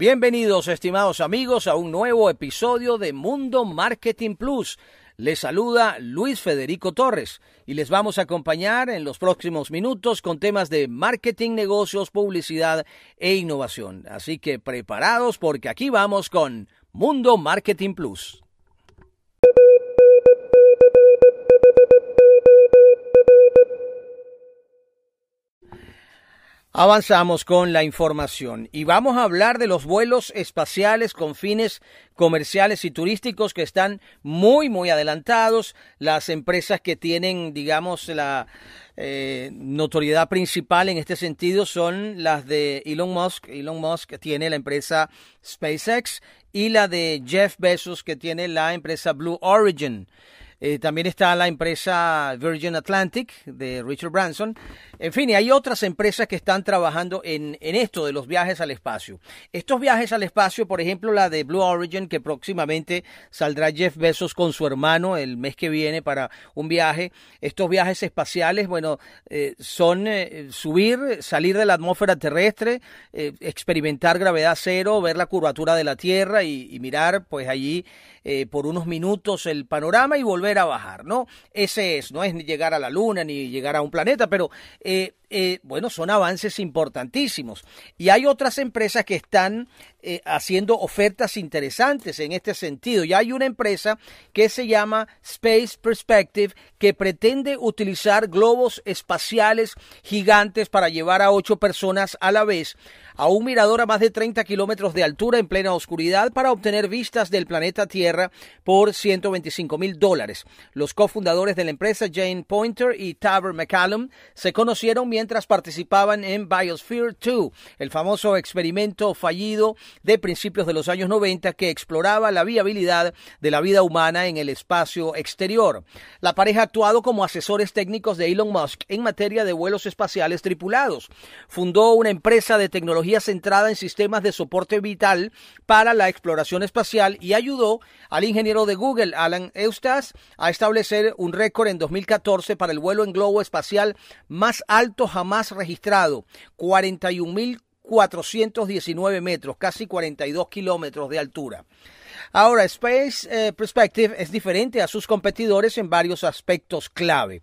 Bienvenidos, estimados amigos, a un nuevo episodio de Mundo Marketing Plus. Les saluda Luis Federico Torres y les vamos a acompañar en los próximos minutos con temas de marketing, negocios, publicidad e innovación. Así que preparados porque aquí vamos con Mundo Marketing Plus. Avanzamos con la información y vamos a hablar de los vuelos espaciales con fines comerciales y turísticos que están muy, muy adelantados. Las empresas que tienen, digamos, la eh, notoriedad principal en este sentido son las de Elon Musk. Elon Musk tiene la empresa SpaceX y la de Jeff Bezos que tiene la empresa Blue Origin. Eh, también está la empresa Virgin Atlantic de Richard Branson. En fin, y hay otras empresas que están trabajando en, en, esto de los viajes al espacio. Estos viajes al espacio, por ejemplo, la de Blue Origin, que próximamente saldrá Jeff Bezos con su hermano el mes que viene para un viaje. Estos viajes espaciales, bueno, eh, son eh, subir, salir de la atmósfera terrestre, eh, experimentar gravedad cero, ver la curvatura de la Tierra y, y mirar, pues allí por unos minutos el panorama y volver a bajar, ¿no? Ese es, no es ni llegar a la Luna ni llegar a un planeta, pero eh, eh, bueno, son avances importantísimos. Y hay otras empresas que están eh, haciendo ofertas interesantes en este sentido. Ya hay una empresa que se llama Space Perspective que pretende utilizar globos espaciales gigantes para llevar a ocho personas a la vez a un mirador a más de 30 kilómetros de altura en plena oscuridad para obtener vistas del planeta Tierra por 125 mil dólares. Los cofundadores de la empresa, Jane Pointer y Taber McCallum, se conocieron mientras participaban en Biosphere 2, el famoso experimento fallido de principios de los años 90 que exploraba la viabilidad de la vida humana en el espacio exterior. La pareja ha actuado como asesores técnicos de Elon Musk en materia de vuelos espaciales tripulados. Fundó una empresa de tecnología centrada en sistemas de soporte vital para la exploración espacial y ayudó al ingeniero de Google, Alan Eustace, a establecer un récord en 2014 para el vuelo en globo espacial más alto jamás registrado, 41.419 metros, casi 42 kilómetros de altura. Ahora, Space eh, Perspective es diferente a sus competidores en varios aspectos clave.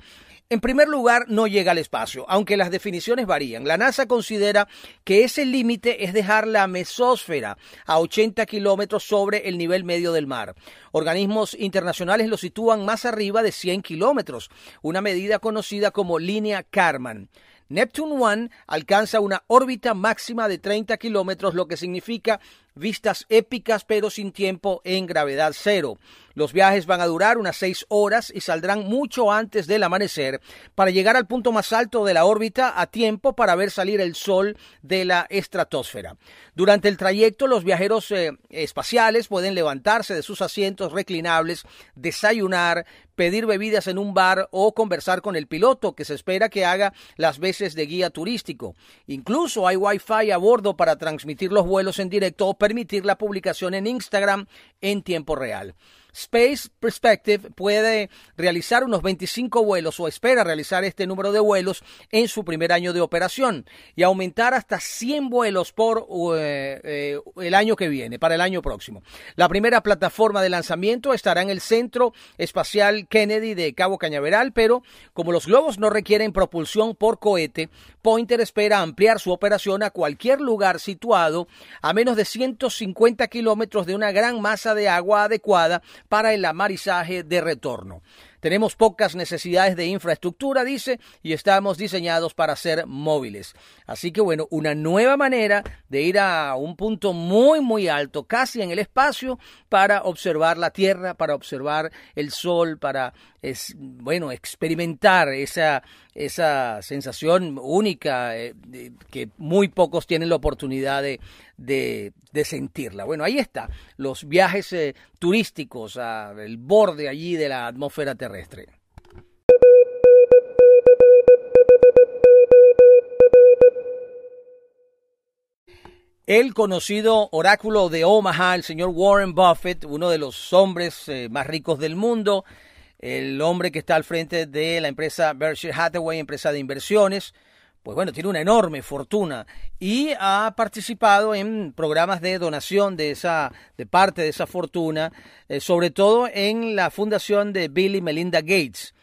En primer lugar, no llega al espacio, aunque las definiciones varían. La NASA considera que ese límite es dejar la mesósfera a 80 kilómetros sobre el nivel medio del mar. Organismos internacionales lo sitúan más arriba de 100 kilómetros, una medida conocida como línea Karman. Neptune 1 alcanza una órbita máxima de 30 kilómetros, lo que significa vistas épicas pero sin tiempo en gravedad cero. Los viajes van a durar unas seis horas y saldrán mucho antes del amanecer para llegar al punto más alto de la órbita a tiempo para ver salir el Sol de la estratosfera. Durante el trayecto, los viajeros eh, espaciales pueden levantarse de sus asientos reclinables, desayunar, pedir bebidas en un bar o conversar con el piloto que se espera que haga las veces de guía turístico. Incluso hay wifi a bordo para transmitir los vuelos en directo o permitir la publicación en Instagram en tiempo real. Space Perspective puede realizar unos 25 vuelos o espera realizar este número de vuelos en su primer año de operación y aumentar hasta 100 vuelos por eh, eh, el año que viene, para el año próximo. La primera plataforma de lanzamiento estará en el Centro Espacial Kennedy de Cabo Cañaveral, pero como los globos no requieren propulsión por cohete, Pointer espera ampliar su operación a cualquier lugar situado a menos de 150 kilómetros de una gran masa de agua adecuada para el amarizaje de retorno. Tenemos pocas necesidades de infraestructura, dice, y estamos diseñados para ser móviles. Así que bueno, una nueva manera de ir a un punto muy, muy alto, casi en el espacio, para observar la Tierra, para observar el Sol, para, es, bueno, experimentar esa, esa sensación única eh, que muy pocos tienen la oportunidad de, de, de sentirla. Bueno, ahí está, los viajes eh, turísticos al borde allí de la atmósfera terrestre. El conocido oráculo de Omaha, el señor Warren Buffett, uno de los hombres eh, más ricos del mundo, el hombre que está al frente de la empresa Berkshire Hathaway, empresa de inversiones, pues bueno, tiene una enorme fortuna y ha participado en programas de donación de esa, de parte de esa fortuna, eh, sobre todo en la fundación de Bill y Melinda Gates.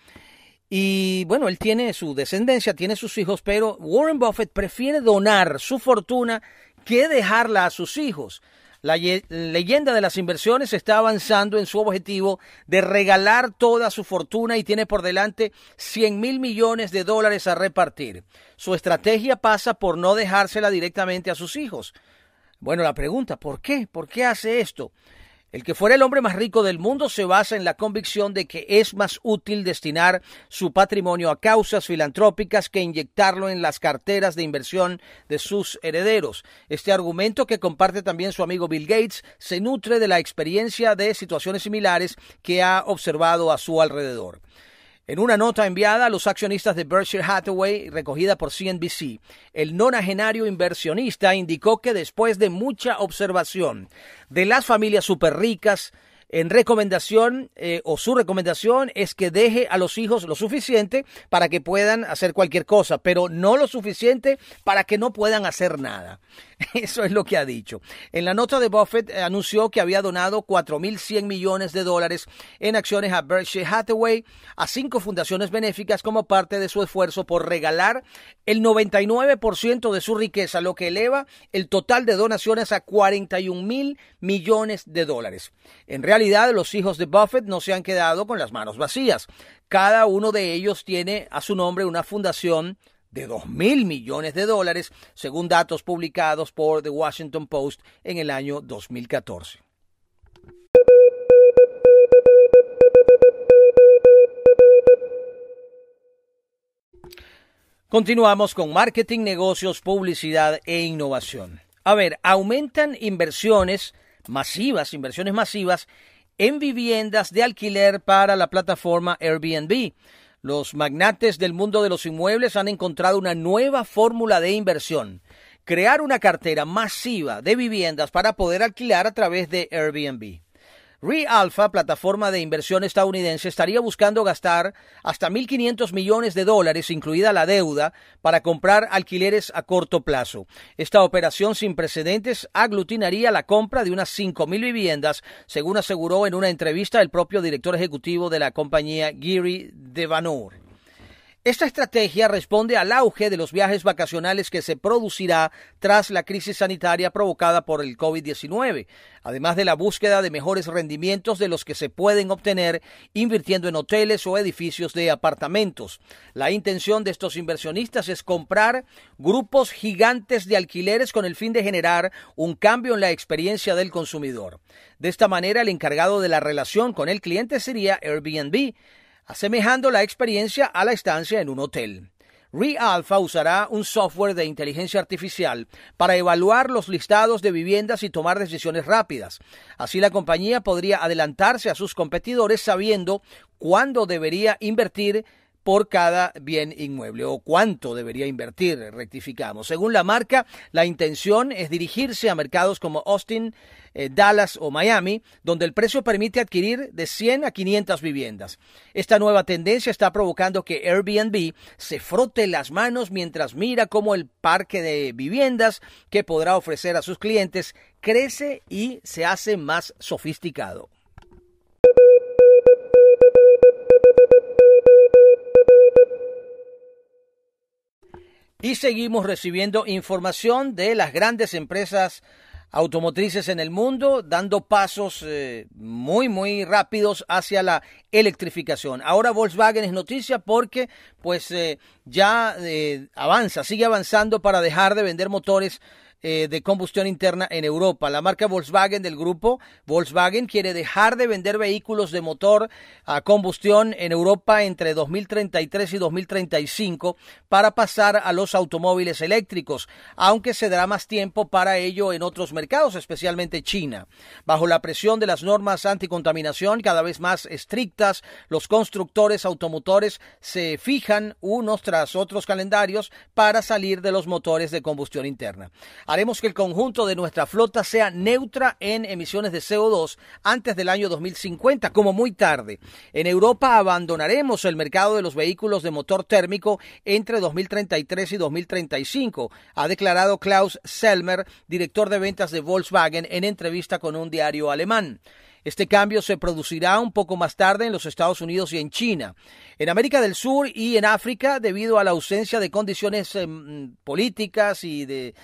Y bueno, él tiene su descendencia, tiene sus hijos, pero Warren Buffett prefiere donar su fortuna que dejarla a sus hijos. La leyenda de las inversiones está avanzando en su objetivo de regalar toda su fortuna y tiene por delante 100 mil millones de dólares a repartir. Su estrategia pasa por no dejársela directamente a sus hijos. Bueno, la pregunta, ¿por qué? ¿Por qué hace esto? El que fuera el hombre más rico del mundo se basa en la convicción de que es más útil destinar su patrimonio a causas filantrópicas que inyectarlo en las carteras de inversión de sus herederos. Este argumento, que comparte también su amigo Bill Gates, se nutre de la experiencia de situaciones similares que ha observado a su alrededor. En una nota enviada a los accionistas de Berkshire Hathaway, recogida por CNBC, el nonagenario inversionista indicó que después de mucha observación de las familias super ricas, en recomendación eh, o su recomendación es que deje a los hijos lo suficiente para que puedan hacer cualquier cosa, pero no lo suficiente para que no puedan hacer nada. Eso es lo que ha dicho. En la nota de Buffett eh, anunció que había donado 4.100 millones de dólares en acciones a Berkshire Hathaway, a cinco fundaciones benéficas como parte de su esfuerzo por regalar el 99% de su riqueza, lo que eleva el total de donaciones a 41 mil millones de dólares. En realidad, los hijos de Buffett no se han quedado con las manos vacías. Cada uno de ellos tiene a su nombre una fundación de 2 mil millones de dólares, según datos publicados por The Washington Post en el año 2014. Continuamos con marketing, negocios, publicidad e innovación. A ver, aumentan inversiones masivas, inversiones masivas en viviendas de alquiler para la plataforma Airbnb. Los magnates del mundo de los inmuebles han encontrado una nueva fórmula de inversión. Crear una cartera masiva de viviendas para poder alquilar a través de Airbnb. ReAlpha, plataforma de inversión estadounidense, estaría buscando gastar hasta 1.500 millones de dólares, incluida la deuda, para comprar alquileres a corto plazo. Esta operación sin precedentes aglutinaría la compra de unas 5.000 viviendas, según aseguró en una entrevista el propio director ejecutivo de la compañía, Giri Devanur. Esta estrategia responde al auge de los viajes vacacionales que se producirá tras la crisis sanitaria provocada por el COVID-19, además de la búsqueda de mejores rendimientos de los que se pueden obtener invirtiendo en hoteles o edificios de apartamentos. La intención de estos inversionistas es comprar grupos gigantes de alquileres con el fin de generar un cambio en la experiencia del consumidor. De esta manera, el encargado de la relación con el cliente sería Airbnb, asemejando la experiencia a la estancia en un hotel. ReAlpha usará un software de inteligencia artificial para evaluar los listados de viviendas y tomar decisiones rápidas. Así la compañía podría adelantarse a sus competidores sabiendo cuándo debería invertir por cada bien inmueble o cuánto debería invertir, rectificamos. Según la marca, la intención es dirigirse a mercados como Austin, eh, Dallas o Miami, donde el precio permite adquirir de 100 a 500 viviendas. Esta nueva tendencia está provocando que Airbnb se frote las manos mientras mira cómo el parque de viviendas que podrá ofrecer a sus clientes crece y se hace más sofisticado. Y seguimos recibiendo información de las grandes empresas automotrices en el mundo, dando pasos eh, muy, muy rápidos hacia la electrificación. Ahora Volkswagen es noticia porque pues eh, ya eh, avanza, sigue avanzando para dejar de vender motores eh, de combustión interna en Europa. La marca Volkswagen del grupo Volkswagen quiere dejar de vender vehículos de motor a combustión en Europa entre 2033 y 2035 para pasar a los automóviles eléctricos, aunque se dará más tiempo para ello en otros mercados, especialmente China. Bajo la presión de las normas anticontaminación cada vez más estrictas, los constructores automotores se fijan unos tras otros calendarios para salir de los motores de combustión interna. Haremos que el conjunto de nuestra flota sea neutra en emisiones de CO2 antes del año 2050, como muy tarde. En Europa abandonaremos el mercado de los vehículos de motor térmico entre 2033 y 2035, ha declarado Klaus Selmer, director de ventas de Volkswagen, en entrevista con un diario alemán. Este cambio se producirá un poco más tarde en los Estados Unidos y en China. En América del Sur y en África, debido a la ausencia de condiciones em, políticas y de,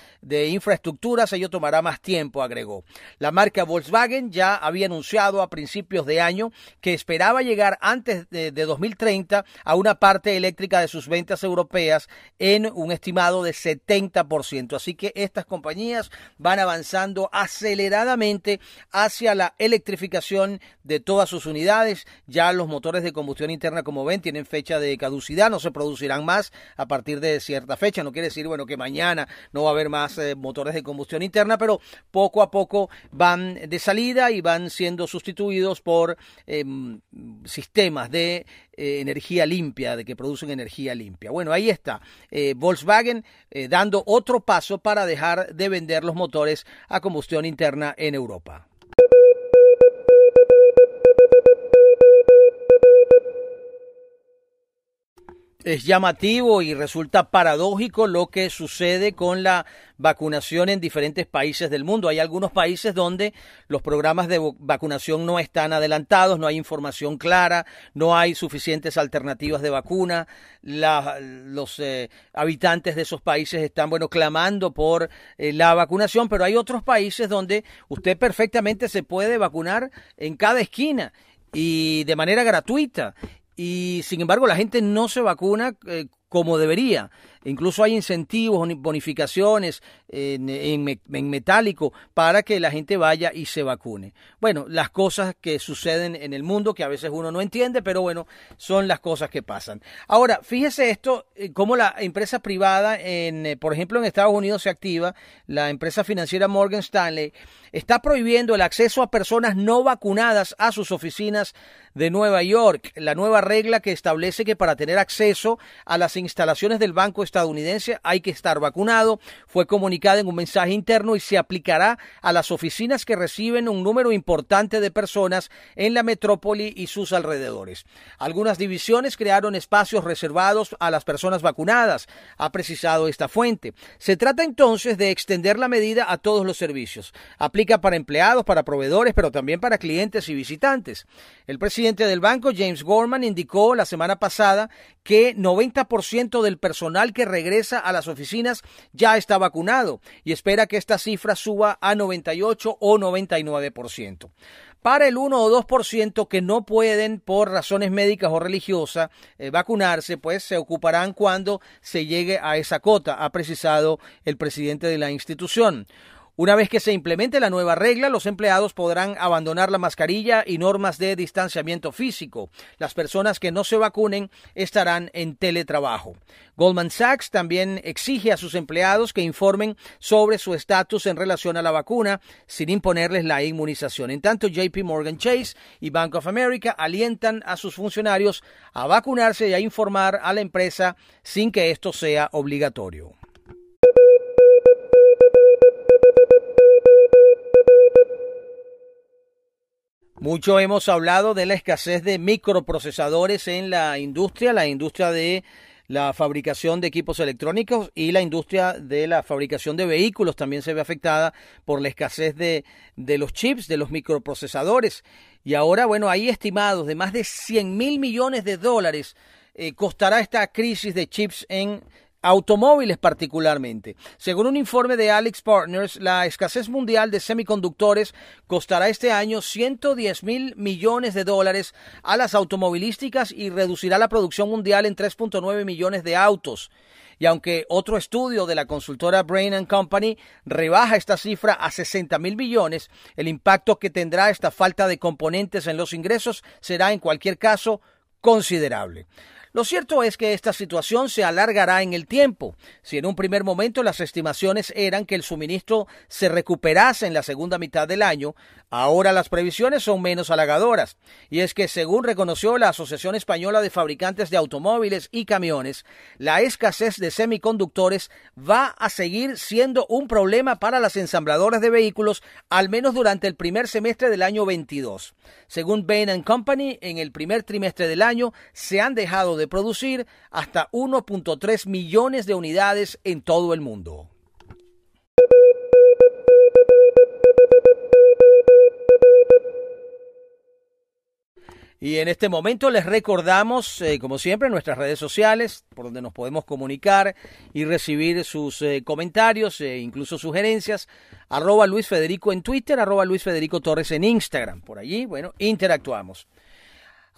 infraestructuras, ello tomará más tiempo, agregó. La marca Volkswagen ya había anunciado a principios de año que esperaba llegar antes de, de 2030 a una parte eléctrica de sus ventas europeas en un estimado de 70%. Así que estas compañías van avanzando aceleradamente hacia la electrificación de todas sus unidades. Ya los motores de combustión interna, como ven, tienen fecha de caducidad, no se producirán más a partir de cierta fecha. No quiere decir, bueno, que mañana no va a haber más eh, motores de combustión interna, pero poco a poco van de salida y van siendo sustituidos por em, sistemas de eh, energía limpia, de que producen energía limpia. Bueno, ahí está. Eh, Volkswagen dando otro paso para dejar de vender los motores a combustión interna en Europa. Es llamativo y resulta paradójico lo que sucede con la vacunación en diferentes países del mundo. Hay algunos países donde los programas de vacunación no están adelantados, no hay información clara, no hay suficientes alternativas de vacuna. los eh, habitantes de esos países están, bueno, clamando por eh, la vacunación, pero hay otros países donde usted perfectamente se puede vacunar en cada esquina y de manera gratuita y sin embargo la gente no se vacuna eh, como debería. Incluso hay incentivos, bonificaciones en, metálico para que la gente vaya y se vacune. Bueno, las cosas que suceden en el mundo que a veces uno no entiende, pero bueno, son las cosas que pasan. Ahora, fíjese esto, eh, cómo la empresa privada, en, eh, por ejemplo, en Estados Unidos se activa, la empresa financiera Morgan Stanley, está prohibiendo el acceso a personas no vacunadas a sus oficinas de Nueva York. La nueva regla que establece que para tener acceso a las instalaciones del Banco Estadounidense hay que estar vacunado fue comunicada en un mensaje interno y se aplicará a las oficinas que reciben un número importante de personas en la metrópoli y sus alrededores. Algunas divisiones crearon espacios reservados a las personas vacunadas, ha precisado esta fuente. Se trata entonces de extender la medida a todos los servicios. Aplica para empleados, para proveedores, pero también para clientes y visitantes. El presidente del banco, James Gorman, indicó la semana pasada que 90% del personal que regresa a las oficinas ya está vacunado y espera que esta cifra suba a 98 o 99%. Para el 1 o 2% que no pueden por razones médicas o religiosas eh, vacunarse, pues se ocuparán cuando se llegue a esa cota, ha precisado el presidente de la institución. Una vez que se implemente la nueva regla, los empleados podrán abandonar la mascarilla y normas de distanciamiento físico. Las personas que no se vacunen estarán en teletrabajo. Goldman Sachs también exige a sus empleados que informen sobre su estatus en relación a la vacuna sin imponerles la inmunización. En tanto, JP Morgan Chase y Bank of America alientan a sus funcionarios a vacunarse y a informar a la empresa sin que esto sea obligatorio. Mucho hemos hablado de la escasez de microprocesadores en la industria, la industria de la fabricación de equipos electrónicos y la industria de la fabricación de vehículos también se ve afectada por la escasez de, de los chips, de los microprocesadores. Y ahora, bueno, hay estimados de más de 100 mil millones de dólares eh, costará esta crisis de chips en automóviles particularmente. Según un informe de Alex Partners, la escasez mundial de semiconductores costará este año 110 mil millones de dólares a las automovilísticas y reducirá la producción mundial en 3.9 millones de autos. Y aunque otro estudio de la consultora Brain Company rebaja esta cifra a 60 mil millones, el impacto que tendrá esta falta de componentes en los ingresos será en cualquier caso considerable. Lo cierto es que esta situación se alargará en el tiempo. Si en un primer momento las estimaciones eran que el suministro se recuperase en la segunda mitad del año, ahora las previsiones son menos halagadoras. Y es que, según reconoció la Asociación Española de Fabricantes de Automóviles y Camiones, la escasez de semiconductores va a seguir siendo un problema para las ensambladoras de vehículos, al menos durante el primer semestre del año 22. Según Bain Company, en el primer trimestre del año se han dejado de producir hasta 1.3 millones de unidades en todo el mundo. Y en este momento les recordamos, eh, como siempre, nuestras redes sociales, por donde nos podemos comunicar y recibir sus eh, comentarios e incluso sugerencias. Arroba Luis Federico en Twitter, arroba Luis Federico Torres en Instagram. Por allí, bueno, interactuamos.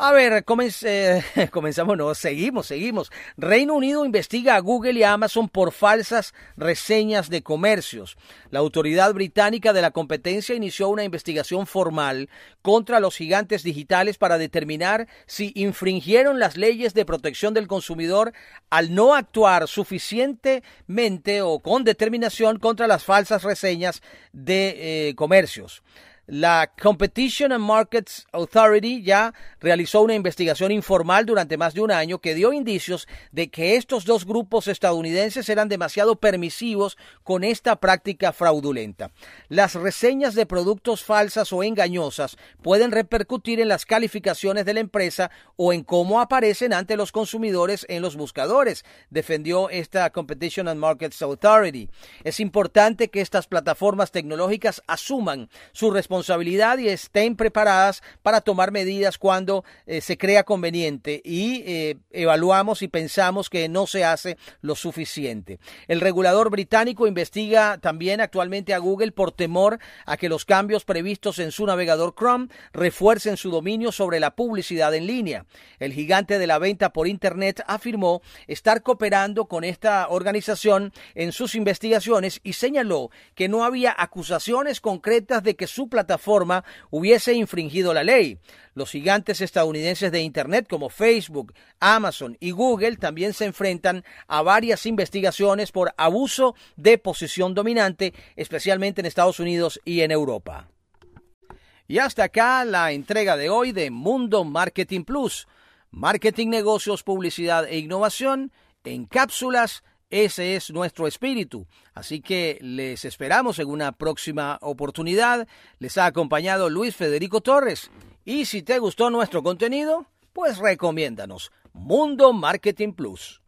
A ver, comenzamos, no, seguimos, seguimos. Reino Unido investiga a Google y a Amazon por falsas reseñas de comercios. La autoridad británica de la competencia inició una investigación formal contra los gigantes digitales para determinar si infringieron las leyes de protección del consumidor al no actuar suficientemente o con determinación contra las falsas reseñas de eh, comercios. La Competition and Markets Authority ya realizó una investigación informal durante más de un año que dio indicios de que estos dos grupos estadounidenses eran demasiado permisivos con esta práctica fraudulenta. Las reseñas de productos falsas o engañosas pueden repercutir en las calificaciones de la empresa o en cómo aparecen ante los consumidores en los buscadores, defendió esta Competition and Markets Authority. Es importante que estas plataformas tecnológicas asuman su responsabilidad responsabilidad y estén preparadas para tomar medidas cuando eh, se crea conveniente y eh, evaluamos y pensamos que no se hace lo suficiente. El regulador británico investiga también actualmente a Google por temor a que los cambios previstos en su navegador Chrome refuercen su dominio sobre la publicidad en línea. El gigante de la venta por Internet afirmó estar cooperando con esta organización en sus investigaciones y señaló que no había acusaciones concretas de que su plataforma plataforma hubiese infringido la ley. Los gigantes estadounidenses de Internet como Facebook, Amazon y Google también se enfrentan a varias investigaciones por abuso de posición dominante, especialmente en Estados Unidos y en Europa. Y hasta acá la entrega de hoy de Mundo Marketing Plus. Marketing, negocios, publicidad e innovación en cápsulas ese es nuestro espíritu. Así que les esperamos en una próxima oportunidad. Les ha acompañado Luis Federico Torres. Y si te gustó nuestro contenido, pues recomiéndanos. Mundo Marketing Plus.